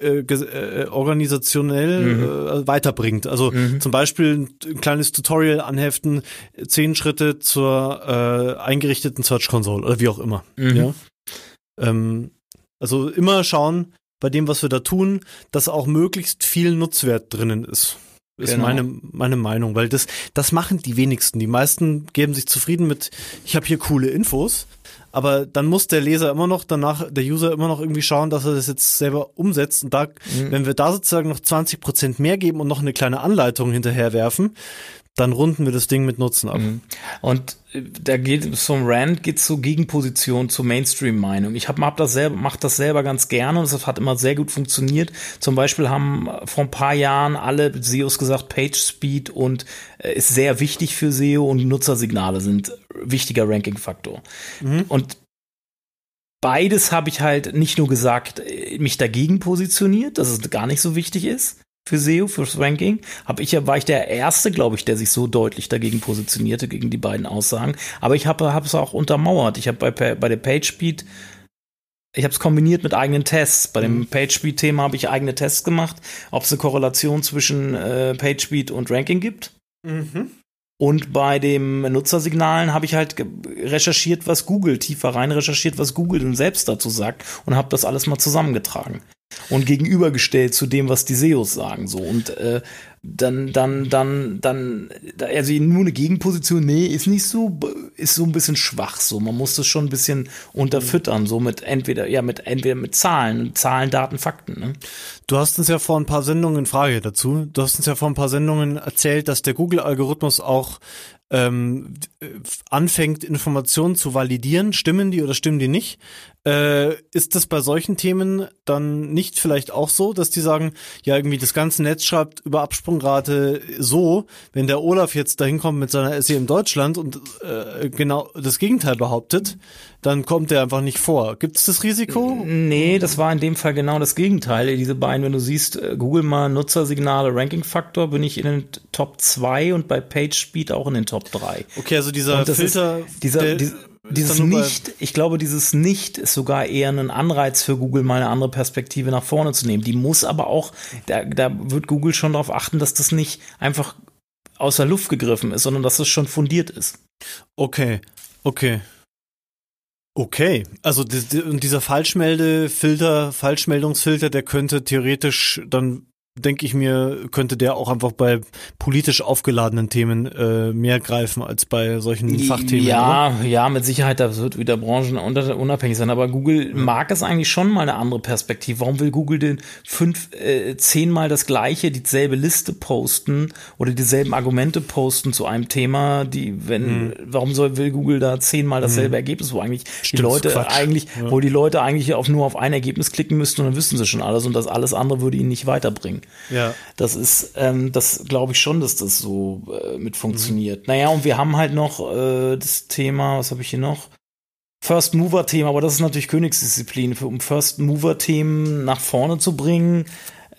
äh, äh, organisationell mhm. äh, weiterbringt. Also mhm. zum Beispiel ein kleines Tutorial anheften, zehn Schritte zur äh, eingerichteten Search Console oder wie auch immer. Mhm. Ja. Ähm, also immer schauen bei dem, was wir da tun, dass auch möglichst viel Nutzwert drinnen ist. Ist genau. meine, meine Meinung, weil das, das machen die wenigsten. Die meisten geben sich zufrieden mit, ich habe hier coole Infos, aber dann muss der Leser immer noch danach, der User immer noch irgendwie schauen, dass er das jetzt selber umsetzt. Und da, mhm. wenn wir da sozusagen noch 20 Prozent mehr geben und noch eine kleine Anleitung hinterher werfen, dann runden wir das Ding mit Nutzen ab. Mhm. Und äh, da geht zum Rand geht zur Gegenposition zur Mainstream-Meinung. Ich habe hab das selber, mach das selber ganz gerne und es hat immer sehr gut funktioniert. Zum Beispiel haben vor ein paar Jahren alle SEOs gesagt, Page Speed und äh, ist sehr wichtig für SEO und Nutzersignale sind wichtiger Ranking-Faktor. Mhm. Und beides habe ich halt nicht nur gesagt, äh, mich dagegen positioniert, dass es gar nicht so wichtig ist, für SEO, fürs Ranking, hab ich ja, war ich der Erste, glaube ich, der sich so deutlich dagegen positionierte, gegen die beiden Aussagen. Aber ich habe es auch untermauert. Ich habe bei, bei der PageSpeed, ich habe es kombiniert mit eigenen Tests. Bei dem mhm. PageSpeed-Thema habe ich eigene Tests gemacht, ob es eine Korrelation zwischen äh, PageSpeed und Ranking gibt. Mhm. Und bei dem Nutzersignalen habe ich halt recherchiert, was Google, tiefer rein recherchiert, was Google denn selbst dazu sagt und habe das alles mal zusammengetragen und gegenübergestellt zu dem, was die SEOs sagen. So und äh, dann, dann, dann, dann, also nur eine Gegenposition, nee, ist nicht so, ist so ein bisschen schwach. So, man muss das schon ein bisschen unterfüttern, so mit entweder, ja, mit entweder mit Zahlen, Zahlen, Daten, Fakten. Ne? Du hast uns ja vor ein paar Sendungen Frage dazu. Du hast uns ja vor ein paar Sendungen erzählt, dass der Google-Algorithmus auch ähm, anfängt, Informationen zu validieren, stimmen die oder stimmen die nicht, äh, ist das bei solchen Themen dann nicht vielleicht auch so, dass die sagen, ja, irgendwie das ganze Netz schreibt über Absprungrate so, wenn der Olaf jetzt dahin kommt mit seiner SE in Deutschland und äh, genau das Gegenteil behauptet, dann kommt der einfach nicht vor. Gibt es das Risiko? Nee, das war in dem Fall genau das Gegenteil. Diese beiden, wenn du siehst, äh, Google mal Nutzersignale, Ranking-Faktor, bin ich in den Top 2 und bei PageSpeed auch in den Top 3. Okay, also dieser Filter, ist, dieser, der, dieser dieses Nicht, ich glaube, dieses Nicht ist sogar eher ein Anreiz für Google, mal eine andere Perspektive nach vorne zu nehmen. Die muss aber auch, da, da wird Google schon darauf achten, dass das nicht einfach aus der Luft gegriffen ist, sondern dass es schon fundiert ist. Okay, okay. Okay, also dieser Falschmeldefilter, Falschmeldungsfilter, der könnte theoretisch dann denke ich mir, könnte der auch einfach bei politisch aufgeladenen Themen äh, mehr greifen als bei solchen Fachthemen. Ja, oder? ja, mit Sicherheit, das wird wieder branchenunabhängig sein. Aber Google ja. mag es eigentlich schon mal eine andere Perspektive. Warum will Google denn fünf, äh, zehnmal das gleiche, dieselbe Liste posten oder dieselben Argumente posten zu einem Thema, die, wenn, mhm. warum soll, will Google da zehnmal dasselbe mhm. Ergebnis, wo eigentlich Stimmt, die Leute Quatsch. eigentlich, ja. wo die Leute eigentlich auf, nur auf ein Ergebnis klicken müssten und dann wüssten sie schon alles und das alles andere würde ihnen nicht weiterbringen. Ja. Das ist, ähm, das glaube ich schon, dass das so äh, mit funktioniert. Mhm. Naja, und wir haben halt noch äh, das Thema, was habe ich hier noch? First Mover Thema, aber das ist natürlich Königsdisziplin. Um First Mover Themen nach vorne zu bringen,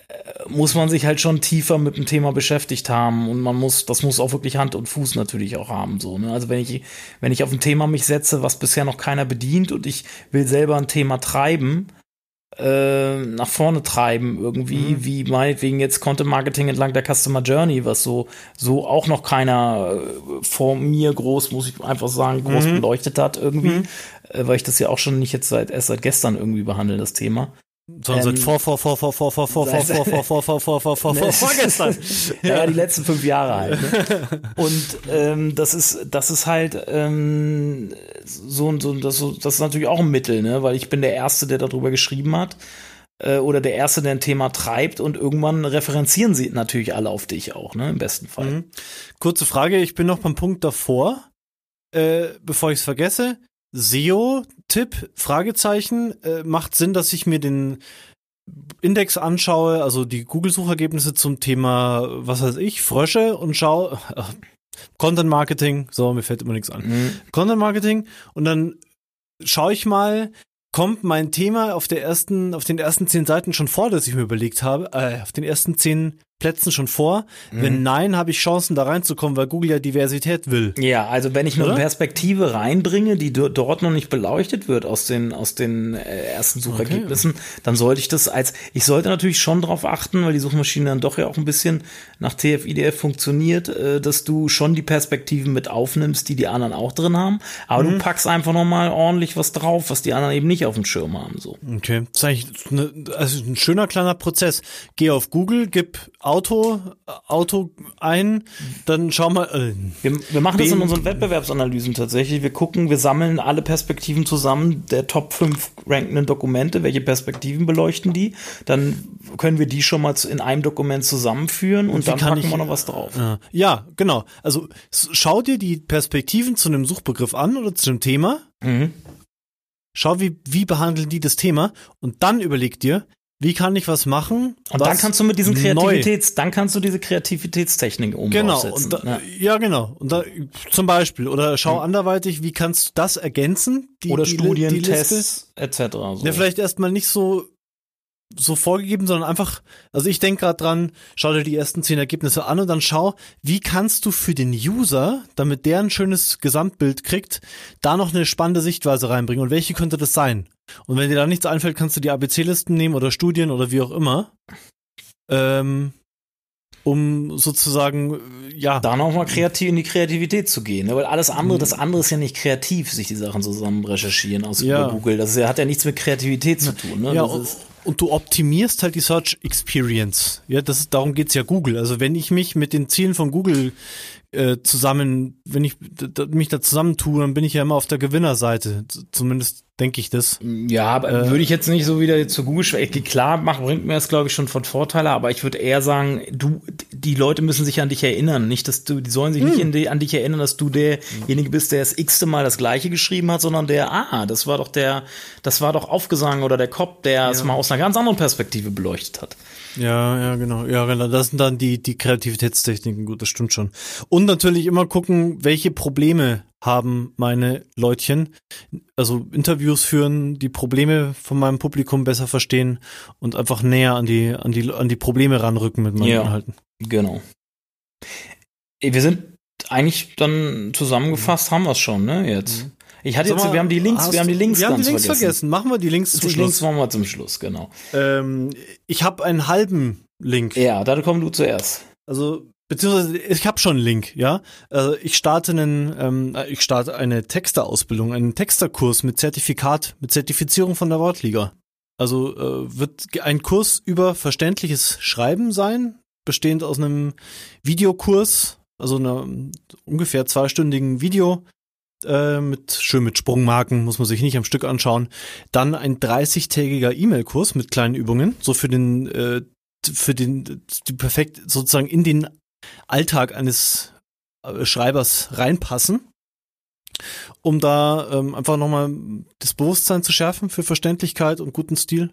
äh, muss man sich halt schon tiefer mit dem Thema beschäftigt haben und man muss, das muss auch wirklich Hand und Fuß natürlich auch haben, so, ne? Also wenn ich, wenn ich auf ein Thema mich setze, was bisher noch keiner bedient und ich will selber ein Thema treiben, äh, nach vorne treiben irgendwie, mhm. wie meinetwegen jetzt Content Marketing entlang der Customer Journey, was so, so auch noch keiner äh, vor mir groß, muss ich einfach sagen, groß mhm. beleuchtet hat irgendwie, mhm. äh, weil ich das ja auch schon nicht jetzt seit, erst seit gestern irgendwie behandle, das Thema. Sondern seit vor, vor, vor, vor, vor, vor, vor, vor, vor, vor, vor, vor, vor, vor, vor, vor, vorgestern. Ja, die letzten fünf Jahre halt. Ne? Und ähm, das ist, das ist halt ähm, so, so, das, das ist natürlich auch ein Mittel, ne? Weil ich bin der Erste, der darüber geschrieben hat äh, oder der Erste, der ein Thema treibt und irgendwann referenzieren sie natürlich alle auf dich auch, ne? Im besten Fall. Mhm. Kurze Frage, ich bin noch beim Punkt davor, äh, bevor ich es vergesse. SEO-Tipp, Fragezeichen, äh, macht Sinn, dass ich mir den Index anschaue, also die Google-Suchergebnisse zum Thema, was weiß ich, Frösche und schaue, (laughs) Content Marketing, so, mir fällt immer nichts an. Mhm. Content Marketing und dann schaue ich mal, kommt mein Thema auf der ersten, auf den ersten zehn Seiten schon vor, das ich mir überlegt habe, äh, auf den ersten zehn Plätzen schon vor? Mhm. Wenn nein, habe ich Chancen da reinzukommen, weil Google ja Diversität will. Ja, also wenn ich eine Perspektive reinbringe, die dort noch nicht beleuchtet wird aus den aus den äh, ersten Suchergebnissen, okay. dann sollte ich das als ich sollte natürlich schon darauf achten, weil die Suchmaschine dann doch ja auch ein bisschen nach TF-IDF funktioniert, äh, dass du schon die Perspektiven mit aufnimmst, die die anderen auch drin haben, aber mhm. du packst einfach noch mal ordentlich was drauf, was die anderen eben nicht auf dem Schirm haben so. Okay, das ist eigentlich eine, also ein schöner kleiner Prozess. Geh auf Google, gib Auto, Auto ein, dann schau mal. Äh, wir, wir machen das in unseren Wettbewerbsanalysen tatsächlich. Wir gucken, wir sammeln alle Perspektiven zusammen der Top 5 rankenden Dokumente. Welche Perspektiven beleuchten die? Dann können wir die schon mal in einem Dokument zusammenführen und, und dann packen ich, wir noch was drauf. Ja, ja, genau. Also schau dir die Perspektiven zu einem Suchbegriff an oder zu einem Thema. Mhm. Schau, wie, wie behandeln die das Thema und dann überleg dir, wie kann ich was machen? Und dann kannst du mit diesen Kreativitäts, neu. dann kannst du diese Kreativitätstechnik umsetzen. Genau, und da, ja. ja. genau. Und da, zum Beispiel, oder schau mhm. anderweitig, wie kannst du das ergänzen? Die, oder Studien, Tests, etc. So. Ja, vielleicht erstmal nicht so so vorgegeben, sondern einfach, also ich denke gerade dran, schau dir die ersten zehn Ergebnisse an und dann schau, wie kannst du für den User, damit der ein schönes Gesamtbild kriegt, da noch eine spannende Sichtweise reinbringen und welche könnte das sein? Und wenn dir da nichts einfällt, kannst du die ABC-Listen nehmen oder Studien oder wie auch immer. Ähm, um sozusagen, ja. Da nochmal kreativ in die Kreativität zu gehen, ne? weil alles andere, das andere ist ja nicht kreativ, sich die Sachen zusammen recherchieren aus ja. Google. Das hat ja nichts mit Kreativität zu tun. Ne? Ja, und, und, du optimierst halt die Search Experience. Ja, das ist, darum geht's ja Google. Also wenn ich mich mit den Zielen von Google äh, zusammen, wenn ich mich da zusammentue, dann bin ich ja immer auf der Gewinnerseite. Zumindest denke ich das. Ja, aber äh, würde ich jetzt nicht so wieder zu Google Klar, machen, bringt mir das, glaube ich, schon von Vorteile, aber ich würde eher sagen, du, die Leute müssen sich an dich erinnern, nicht, dass du, die sollen sich hm. nicht an dich erinnern, dass du derjenige bist, der das x-te Mal das Gleiche geschrieben hat, sondern der, ah, das war doch der, das war doch Aufgesang oder der Kopf, der ja. es mal aus einer ganz anderen Perspektive beleuchtet hat. Ja, ja, genau. Ja, genau. Das sind dann die, die Kreativitätstechniken. Gut, das stimmt schon. Und natürlich immer gucken, welche Probleme haben meine Leutchen. Also Interviews führen, die Probleme von meinem Publikum besser verstehen und einfach näher an die, an die, an die Probleme ranrücken mit meinen ja, Inhalten. Genau. Wir sind eigentlich dann zusammengefasst, haben wir es schon, ne, jetzt. Mhm. Ich hatte jetzt, wir haben die Links, wir haben die Links, wir haben die Links vergessen. vergessen. Machen wir die Links zum die Schluss. Links machen wir zum Schluss, genau. Ähm, ich habe einen halben Link. Ja, da komm du zuerst. Also beziehungsweise ich habe schon einen Link, ja. Also ich starte einen, ähm, ich starte eine Texterausbildung, einen Texterkurs mit Zertifikat, mit Zertifizierung von der Wortliga. Also äh, wird ein Kurs über verständliches Schreiben sein, bestehend aus einem Videokurs, also einer ungefähr zweistündigen Video äh, mit schön mit Sprungmarken, muss man sich nicht am Stück anschauen. Dann ein 30-tägiger E-Mail-Kurs mit kleinen Übungen, so für den äh, für den die perfekt sozusagen in den Alltag eines äh, Schreibers reinpassen, um da ähm, einfach nochmal das Bewusstsein zu schärfen für Verständlichkeit und guten Stil.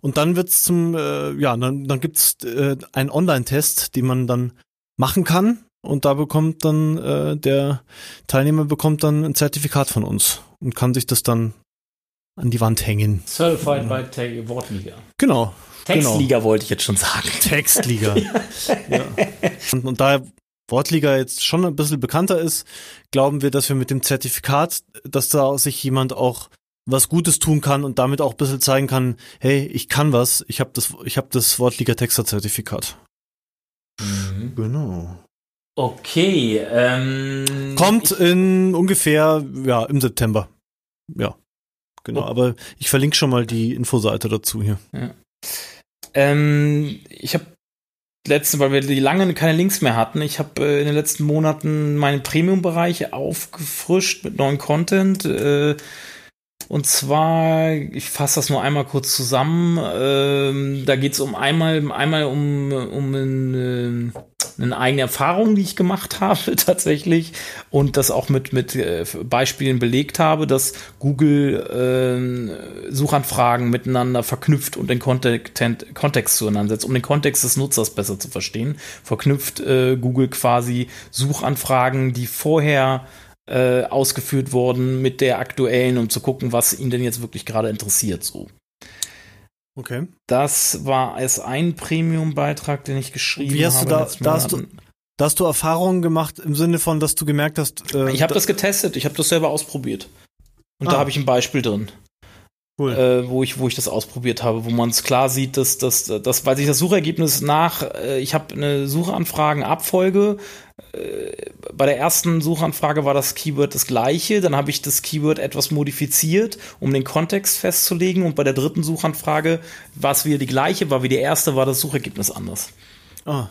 Und dann wird's zum, äh, ja, dann, dann gibt's äh, einen Online-Test, den man dann machen kann, und da bekommt dann äh, der Teilnehmer bekommt dann ein Zertifikat von uns und kann sich das dann an die Wand hängen. Certified by Wortliga. Genau. Textliga genau. wollte ich jetzt schon sagen. (laughs) Textliga. ja. und, und da Wortliga jetzt schon ein bisschen bekannter ist, glauben wir, dass wir mit dem Zertifikat, dass da sich jemand auch was Gutes tun kann und damit auch ein bisschen zeigen kann, hey, ich kann was, ich habe das, ich habe das Wortliga Texter Zertifikat. Mhm. Genau. Okay. Ähm, Kommt in ungefähr, ja, im September. Ja. Genau, oh. aber ich verlinke schon mal die Infoseite dazu hier. Ja. Ähm, ich habe letzten, weil wir die lange keine Links mehr hatten, ich habe äh, in den letzten Monaten meinen Premium-Bereich aufgefrischt mit neuen Content. Äh, und zwar, ich fasse das nur einmal kurz zusammen. Ähm, da geht es um einmal, einmal um, um ein, äh, eine eigene Erfahrung, die ich gemacht (laughs) habe tatsächlich und das auch mit, mit äh, Beispielen belegt habe, dass Google äh, Suchanfragen miteinander verknüpft und den Kontext, Kontext zueinander setzt, um den Kontext des Nutzers besser zu verstehen. Verknüpft äh, Google quasi Suchanfragen, die vorher äh, ausgeführt worden mit der aktuellen, um zu gucken, was ihn denn jetzt wirklich gerade interessiert. So. Okay. Das war als ein Premium-Beitrag, den ich geschrieben habe. Wie hast du da, da hast du, da hast du Erfahrungen gemacht im Sinne von, dass du gemerkt hast. Äh, ich habe das getestet, ich habe das selber ausprobiert. Und ah. da habe ich ein Beispiel drin. Cool. Äh, wo ich wo ich das ausprobiert habe, wo man es klar sieht, dass dass dass weil sich das Suchergebnis nach äh, ich habe eine Suchanfragenabfolge äh, bei der ersten Suchanfrage war das Keyword das gleiche, dann habe ich das Keyword etwas modifiziert, um den Kontext festzulegen und bei der dritten Suchanfrage war es wieder die gleiche, war wie die erste, war das Suchergebnis anders. Ah.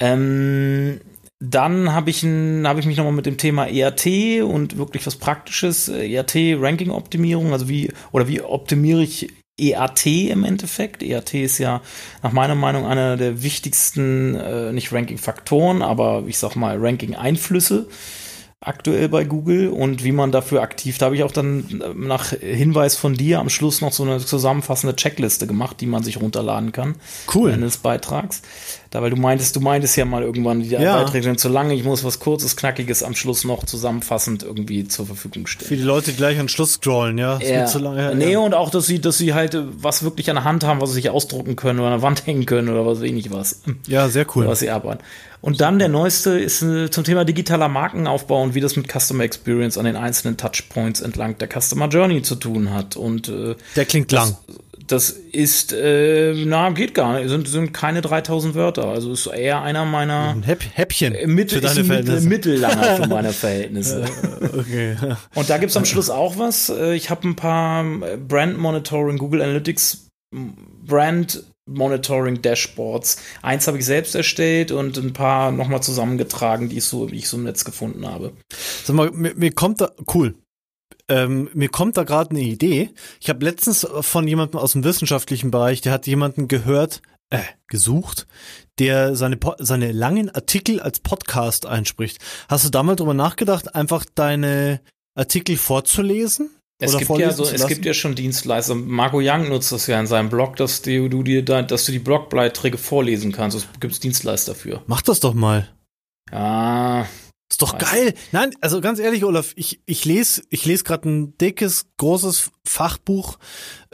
Ähm, dann habe ich, hab ich mich nochmal mit dem Thema ERT und wirklich was Praktisches, äh, ERT-Ranking-Optimierung, also wie, oder wie optimiere ich EAT im Endeffekt. EAT ist ja nach meiner Meinung einer der wichtigsten, äh, nicht Ranking-Faktoren, aber ich sag mal Ranking-Einflüsse aktuell bei Google und wie man dafür aktiv, da habe ich auch dann äh, nach Hinweis von dir am Schluss noch so eine zusammenfassende Checkliste gemacht, die man sich runterladen kann. Cool. Eines Beitrags. Da, weil du meintest, du meintest ja mal irgendwann, die ja. Beiträge sind zu lange, ich muss was kurzes, knackiges am Schluss noch zusammenfassend irgendwie zur Verfügung stellen. Für die Leute, die gleich an Schluss scrollen, ja. ja. Zu lange, ja. Nee, und auch, dass sie, dass sie halt äh, was wirklich an der Hand haben, was sie sich ausdrucken können oder an der Wand hängen können oder was weiß ich nicht was. Ja, sehr cool. was sie arbeiten. Und dann der neueste ist äh, zum Thema digitaler Markenaufbau und wie das mit Customer Experience an den einzelnen Touchpoints entlang der Customer Journey zu tun hat. Und äh, der klingt das, lang. Das ist, äh, na, geht gar nicht. Sind, sind keine 3000 Wörter. Also ist eher einer meiner. Ein Häpp Häppchen. Äh, Mittel, für deine Verhältnisse. Mittellanger für meine (laughs) Verhältnisse. okay. Und da gibt's am Schluss auch was. Äh, ich habe ein paar äh, Brand Monitoring, Google Analytics Brand Monitoring Dashboards. Eins habe ich selbst erstellt und ein paar nochmal zusammengetragen, die ich so, die ich so im Netz gefunden habe. Sag mal, mir, mir kommt da, cool. Ähm, mir kommt da gerade eine Idee. Ich habe letztens von jemandem aus dem wissenschaftlichen Bereich, der hat jemanden gehört, äh, gesucht, der seine, seine langen Artikel als Podcast einspricht. Hast du da mal drüber nachgedacht, einfach deine Artikel vorzulesen? Es gibt ja so, es gibt ja schon Dienstleister. Marco Young nutzt das ja in seinem Blog, dass du, du dir da, dass du die Blogbeiträge vorlesen kannst. Es gibt Dienstleister dafür. Mach das doch mal. Ja. Ist doch geil. Nein, also ganz ehrlich, Olaf, ich, ich lese ich lese gerade ein dickes, großes Fachbuch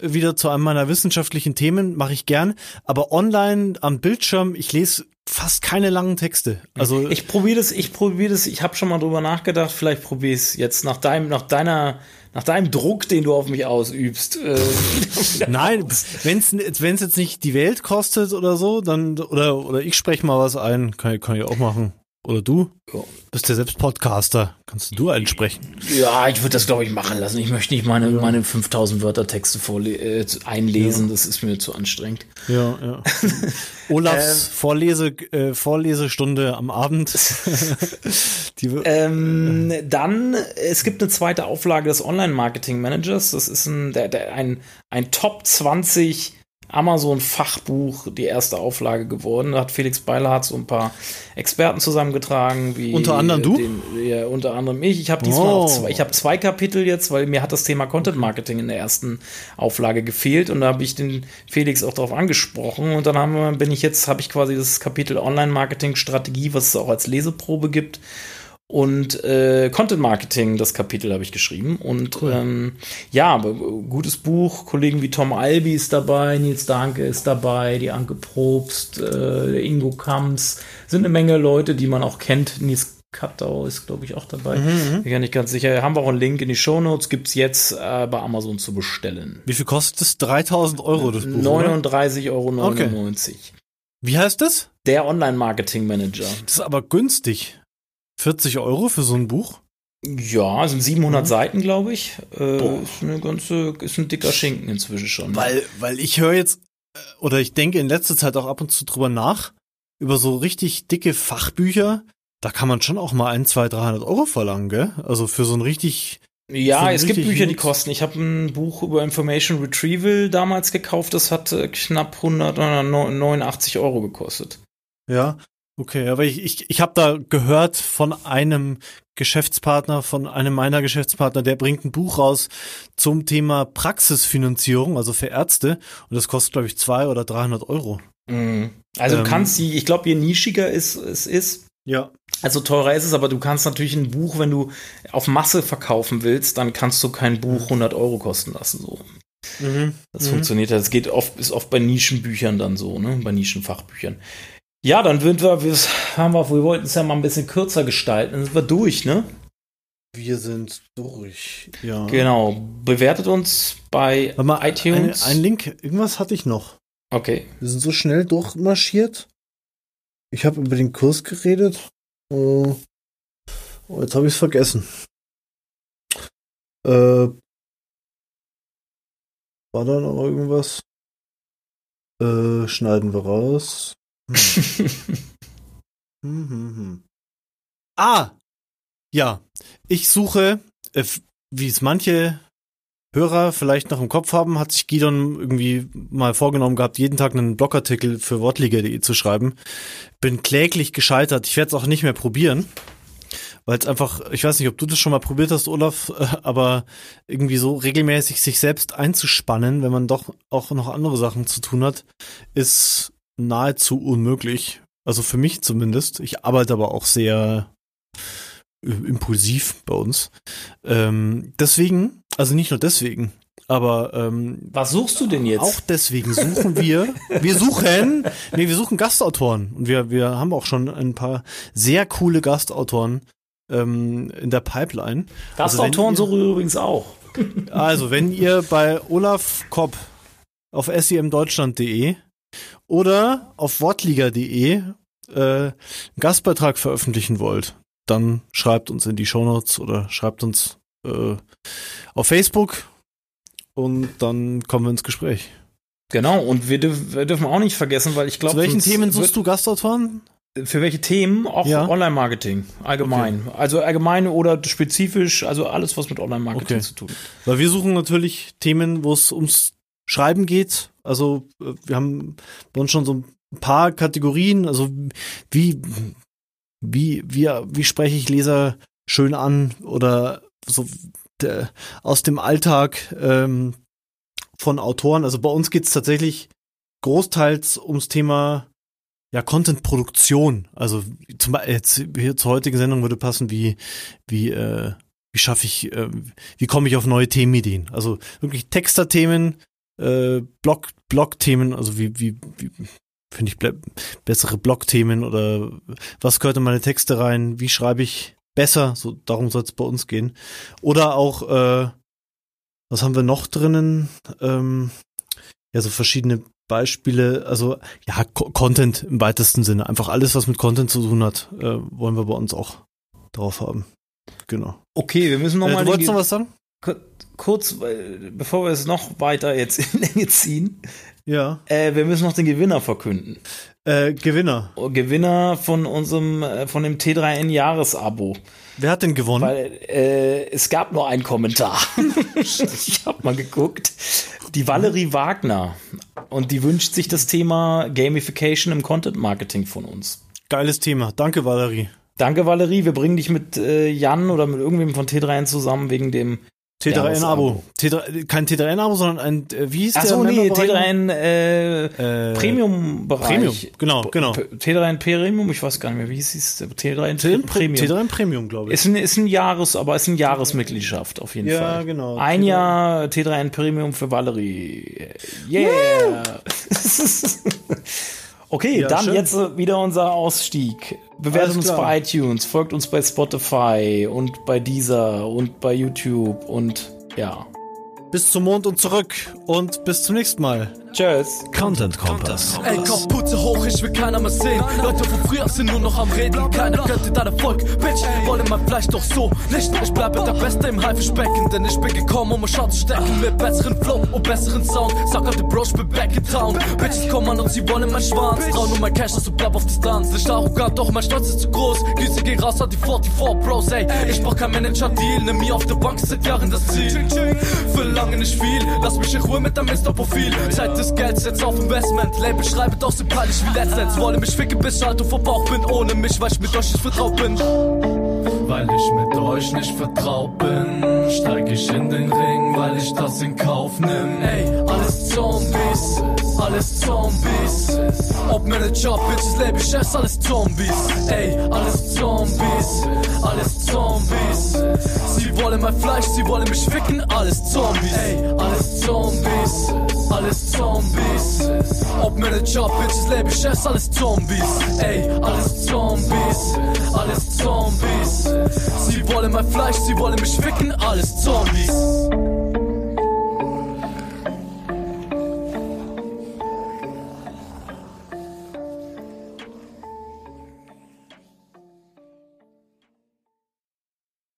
wieder zu einem meiner wissenschaftlichen Themen, mache ich gern. Aber online am Bildschirm, ich lese fast keine langen Texte. Also ich probiere das, ich probiere das, ich habe schon mal drüber nachgedacht, vielleicht probiere ich es jetzt nach deinem, nach deiner nach deinem Druck, den du auf mich ausübst. Äh, (laughs) Nein, wenn es jetzt nicht die Welt kostet oder so, dann oder oder ich spreche mal was ein, kann, kann ich auch machen. Oder du? Ja. Bist ja selbst Podcaster. Kannst du einsprechen? Ja, ich würde das, glaube ich, machen lassen. Ich möchte nicht meine, ja. meine 5000 Wörter Texte äh, einlesen. Ja. Das ist mir zu anstrengend. Ja, ja. (laughs) Olafs ähm, Vorlese, äh, Vorlesestunde am Abend. (laughs) Die, ähm, äh. Dann, es gibt eine zweite Auflage des Online-Marketing-Managers. Das ist ein, der, der, ein, ein Top 20 Amazon-Fachbuch die erste Auflage geworden. Da hat Felix Beilhardt so ein paar Experten zusammengetragen. Wie unter anderem du? Den, ja, unter anderem ich. Ich habe diesmal oh. zwei, ich habe zwei Kapitel jetzt, weil mir hat das Thema Content Marketing in der ersten Auflage gefehlt und da habe ich den Felix auch darauf angesprochen und dann haben wir, bin ich jetzt, habe ich quasi das Kapitel Online Marketing Strategie, was es auch als Leseprobe gibt und äh, Content Marketing, das Kapitel habe ich geschrieben. Und cool. ähm, ja, gutes Buch. Kollegen wie Tom Albi ist dabei, Nils Danke ist dabei, die Anke Probst, äh, Ingo Kams. Sind eine Menge Leute, die man auch kennt. Nils Kattau ist, glaube ich, auch dabei. Mhm, mhm, Bin ja nicht ganz sicher. Haben wir auch einen Link in die Show Notes. Gibt es jetzt äh, bei Amazon zu bestellen. Wie viel kostet es? 3000 Euro das Buch? 39,99 Euro. Okay. Wie heißt das? Der Online-Marketing-Manager. Das ist aber günstig. 40 Euro für so ein Buch? Ja, sind 700 mhm. Seiten, glaube ich. Äh, ist eine ganze, ist ein dicker Schinken inzwischen schon. Weil, weil ich höre jetzt, äh, oder ich denke in letzter Zeit auch ab und zu drüber nach, über so richtig dicke Fachbücher, da kann man schon auch mal ein, zwei, 300 Euro verlangen, gell? Also für so ein richtig ja, es gibt Bücher, die kosten. Ich habe ein Buch über Information Retrieval damals gekauft, das hat äh, knapp 189 Euro gekostet. Ja, Okay, aber ich, ich, ich habe da gehört von einem Geschäftspartner, von einem meiner Geschäftspartner, der bringt ein Buch raus zum Thema Praxisfinanzierung, also für Ärzte. Und das kostet, glaube ich, zwei oder 300 Euro. Mhm. Also ähm, du kannst die, ich glaube, je nischiger es, es ist, ja. Also teurer ist es, aber du kannst natürlich ein Buch, wenn du auf Masse verkaufen willst, dann kannst du kein Buch 100 Euro kosten lassen. So. Mhm. Das mhm. funktioniert. Das geht oft, ist oft bei Nischenbüchern dann so, ne? Bei Nischenfachbüchern. Ja, dann würden wir, wir haben wir, wir wollten es ja mal ein bisschen kürzer gestalten. Dann sind wir durch, ne? Wir sind durch, ja. Genau. Bewertet uns bei mal, iTunes. Ein, ein Link, irgendwas hatte ich noch. Okay. Wir sind so schnell durchmarschiert. Ich habe über den Kurs geredet. Oh, oh jetzt habe ich es vergessen. Äh, war da noch irgendwas? Äh, schneiden wir raus. Hm, hm, (laughs) hm. Ah! Ja, ich suche, äh, wie es manche Hörer vielleicht noch im Kopf haben, hat sich Gidon irgendwie mal vorgenommen gehabt, jeden Tag einen Blogartikel für wortliga.de zu schreiben. Bin kläglich gescheitert. Ich werde es auch nicht mehr probieren, weil es einfach, ich weiß nicht, ob du das schon mal probiert hast, Olaf, (laughs) aber irgendwie so regelmäßig sich selbst einzuspannen, wenn man doch auch noch andere Sachen zu tun hat, ist nahezu unmöglich. Also für mich zumindest. Ich arbeite aber auch sehr äh, impulsiv bei uns. Ähm, deswegen, also nicht nur deswegen, aber ähm, was suchst du denn jetzt? Auch deswegen suchen wir. wir suchen, nee, wir suchen Gastautoren und wir wir haben auch schon ein paar sehr coole Gastautoren ähm, in der Pipeline. Also Gastautoren also suchen übrigens auch. also wenn ihr bei Olaf Kopp auf semdeutschland.de oder auf wortliga.de äh, einen Gastbeitrag veröffentlichen wollt, dann schreibt uns in die Shownotes oder schreibt uns äh, auf Facebook und dann kommen wir ins Gespräch. Genau, und wir, dürf, wir dürfen auch nicht vergessen, weil ich glaube. Zu welchen Themen suchst du Gastautoren? Für welche Themen? Auch ja. Online-Marketing, allgemein. Okay. Also allgemein oder spezifisch, also alles, was mit Online-Marketing okay. zu tun. Weil wir suchen natürlich Themen, wo es ums Schreiben geht, Also äh, wir haben bei uns schon so ein paar Kategorien. Also wie wie wie wie spreche ich Leser schön an oder so der, aus dem Alltag ähm, von Autoren. Also bei uns geht's tatsächlich großteils ums Thema ja, Content-Produktion. Also zum jetzt hier zur heutigen Sendung würde passen, wie, wie, äh, wie schaffe ich, äh, wie komme ich auf neue Themenideen? Also wirklich Texter-Themen, äh, Blog, Blog-Themen, also wie, wie, wie finde ich bessere Blog-Themen oder was gehört in meine Texte rein? Wie schreibe ich besser? So, darum soll es bei uns gehen. Oder auch, äh, was haben wir noch drinnen? Ähm, ja, so verschiedene Beispiele, also ja, Co Content im weitesten Sinne. Einfach alles, was mit Content zu tun hat, äh, wollen wir bei uns auch drauf haben. Genau. Okay, wir müssen noch äh, mal. Du wolltest noch was sagen? Kurz, bevor wir es noch weiter jetzt in Länge ziehen. Ja. Äh, wir müssen noch den Gewinner verkünden. Äh, Gewinner. Oh, Gewinner von unserem, äh, von dem T3N Jahresabo. Wer hat denn gewonnen? Weil äh, es gab nur einen Kommentar. (laughs) ich habe mal geguckt. Die Valerie Wagner. Und die wünscht sich das Thema Gamification im Content Marketing von uns. Geiles Thema. Danke, Valerie. Danke, Valerie. Wir bringen dich mit äh, Jan oder mit irgendwem von T3N zusammen wegen dem T3N-Abo. Kein T3N-Abo, sondern ein, äh, wie hieß Ach der? nee, T3N äh, äh, Premium-Bereich. Premium, genau, genau. T3N Premium, ich weiß gar nicht mehr, wie hieß es? T3N, T3N Premium. T3N Premium, glaube ich. Ist ein, ist ein Jahres, aber ist ein Jahresmitgliedschaft auf jeden ja, Fall. Ja, genau. Ein T3N. Jahr T3N Premium für Valerie. Yeah! (laughs) (laughs) Okay, ja, dann schön. jetzt wieder unser Ausstieg. Bewertet uns bei iTunes, folgt uns bei Spotify und bei Deezer und bei YouTube und ja. Bis zum Mond und zurück und bis zum nächsten Mal. Tschüss. Content Kompass. Ey, Putze hoch, ich will keiner mehr sehen. Leute von früher sind nur noch am Reden. Keiner göttet dein Erfolg. Bitch, wollen mein Fleisch doch so nicht. Ich bleibe der Beste im Haifischbecken, denn ich bin gekommen, um ein Shot zu stecken. Mit besseren Flow und besseren Sound. Sag auf den Bro, ich bin back in town. Bitches kommen an und sie wollen mein Schwanz. Trauen nur mein Cash, also bleib auf Distanz. Nicht arrogant, doch mein Stolz ist zu groß. Grüße gehen raus an die 44 Bros, ey. Ich brauch kein Manager-Deal, nimm mir auf der Bank seit Jahren das Ziel. Verlange nicht viel, lass mich in Ruhe mit deinem Insta-Profil. Zeit des Gelds jetzt auf Investment. Label schreibt auch so peinlich wie letztens. Wolle mich ficken, bis ich alt und verbraucht bin. Ohne mich, weil ich mit euch nicht vertraut bin. Weil ich mit euch nicht vertraut bin, steig ich in den Ring, weil ich das in Kauf nimm. Ey, alles Zombies, alles Zombies. Ob Manager, Bitches, Label, Chefs, alles Zombies. Ey, alles Zombies, alles Zombies. Sie wollen mein Fleisch, sie wollen mich ficken, alles Zombies. Ey, alles Zombies, alles Zombies. Ob Manager, Bitches, Label, Chefs, alles Zombies. Ey, alles Zombies, alles Zombies. Sie wollen mein Fleisch, sie wollen mich ficken, alles Zombies.